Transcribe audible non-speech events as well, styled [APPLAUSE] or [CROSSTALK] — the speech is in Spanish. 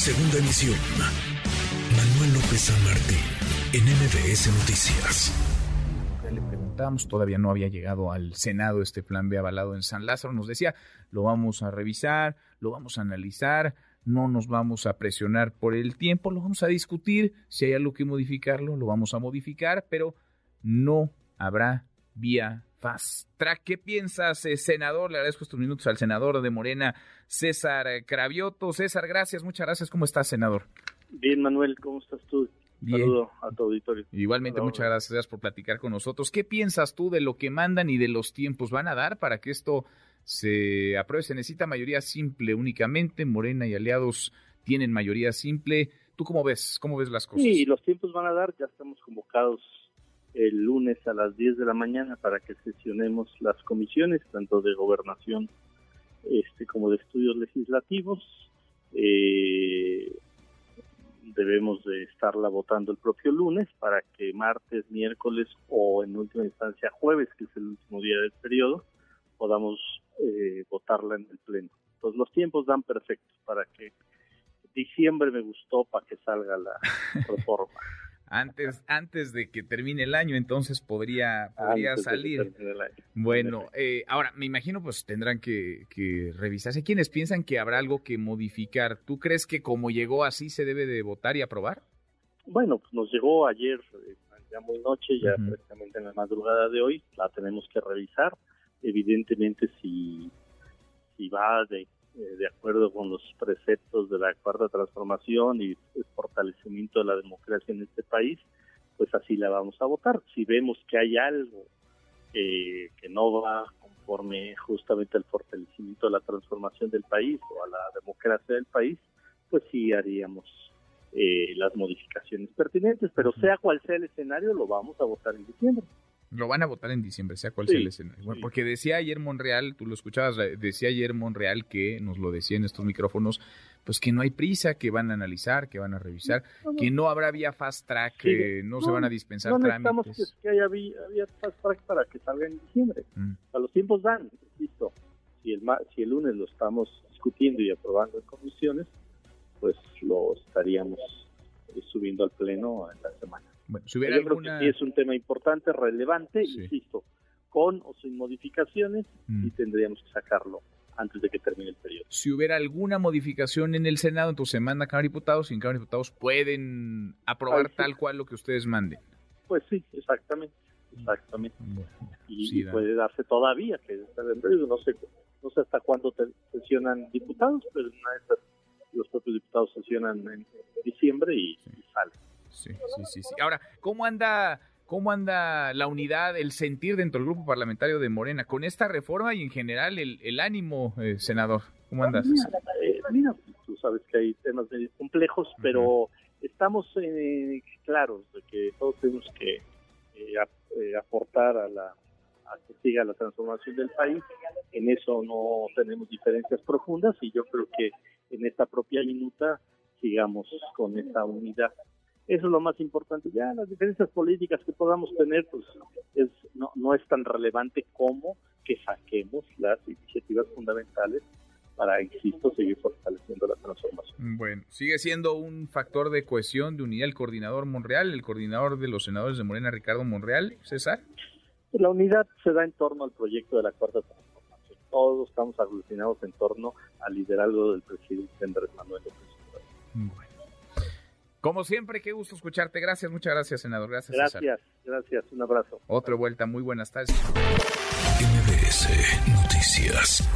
Segunda emisión. Manuel López San Martín, en MBS Noticias. Le preguntábamos, todavía no había llegado al Senado este plan B avalado en San Lázaro. Nos decía, lo vamos a revisar, lo vamos a analizar, no nos vamos a presionar por el tiempo, lo vamos a discutir. Si hay algo que modificarlo, lo vamos a modificar, pero no habrá vía fast track. ¿Qué piensas, eh, senador? Le agradezco estos minutos al senador de Morena, César Cravioto. César, gracias, muchas gracias. ¿Cómo estás, senador? Bien, Manuel, ¿cómo estás tú? Bien. Saludo a tu auditorio. Igualmente, muchas gracias por platicar con nosotros. ¿Qué piensas tú de lo que mandan y de los tiempos van a dar para que esto se apruebe? Se necesita mayoría simple únicamente. Morena y aliados tienen mayoría simple. ¿Tú cómo ves? ¿Cómo ves las cosas? Sí, los tiempos van a dar. Ya estamos convocados el lunes a las 10 de la mañana para que sesionemos las comisiones, tanto de gobernación este, como de estudios legislativos. Eh, debemos de estarla votando el propio lunes para que martes, miércoles o en última instancia jueves, que es el último día del periodo, podamos eh, votarla en el pleno. Entonces los tiempos dan perfectos para que diciembre me gustó para que salga la [LAUGHS] reforma. Antes, antes de que termine el año, entonces podría, podría Antes salir. Bueno, eh, ahora me imagino pues tendrán que, que revisarse. ¿Quiénes piensan que habrá algo que modificar? ¿Tú crees que como llegó así se debe de votar y aprobar? Bueno, pues nos llegó ayer, eh, ya muy noche, ya Ujú. prácticamente en la madrugada de hoy, la tenemos que revisar. Evidentemente, si, si va de, de acuerdo con los preceptos de la cuarta transformación y el fortalecimiento de la democracia en este país, pues así la vamos a votar. Si vemos que hay algo eh, que no va conforme justamente al fortalecimiento de la transformación del país o a la democracia del país, pues sí haríamos eh, las modificaciones pertinentes, pero sea cual sea el escenario, lo vamos a votar en diciembre. Lo van a votar en diciembre, sea cual Sí, sea el escenario. Bueno, sí. porque decía ayer Monreal, tú lo escuchabas, eh, decía ayer Monreal que nos lo decía en estos micrófonos, pues que no hay prisa, que van a analizar, que van a revisar, que no habrá vía fast track, Sí. que no, se van a dispensar No necesitamos que, trámites. que haya había fast track para que salga en diciembre. Mm. O sea, los tiempos dan, insisto. Si el, ma- si el lunes lo estamos discutiendo y aprobando en comisiones, pues lo estaríamos eh, subiendo al pleno en la semana. Bueno, si Yo hubiera creo alguna... que sí es un tema importante, relevante, Sí. insisto, con o sin modificaciones, Mm. y tendríamos que sacarlo antes de que termine el periodo. si hubiera alguna modificación en el Senado, entonces se manda a Cámara de Diputados y en Cámara de Diputados pueden aprobar Ay, sí. tal cual lo que ustedes manden. Pues sí, exactamente, exactamente. Bueno, Y, sí, puede darse todavía que no sé, no sé hasta cuándo te- sesionan diputados, pero una esas los propios diputados sesionan en, diciembre y, y sale. Sí, sí, sí, sí. Ahora, ¿cómo anda, cómo anda la unidad, el sentir dentro del grupo parlamentario de Morena con esta reforma y en general el, el ánimo, eh, senador? ¿Cómo andas? Eh, mira, tú sabes que hay temas medio complejos, pero estamos eh, claros de que todos tenemos que eh, ap- eh, aportar a la a que siga la transformación del país. En eso no tenemos diferencias profundas y yo creo que en esta propia minuta sigamos con esa unidad. Eso es lo más importante. Ya las diferencias políticas que podamos tener, pues es, no, no es tan relevante como que saquemos las iniciativas fundamentales para, insisto, seguir fortaleciendo la transformación. Bueno, sigue siendo un factor de cohesión, de unidad el coordinador Monreal, el coordinador de los senadores de Morena, Ricardo Monreal, César. La unidad se da en torno al proyecto de la Cuarta Transformación. Todos estamos aglutinados en torno al liderazgo del presidente Andrés Manuel López Obrador. Bueno. Como siempre, qué gusto escucharte. Gracias, muchas gracias, senador. Gracias, César. Gracias, gracias. Un abrazo. Otra vuelta, muy buenas tardes. MBS Noticias.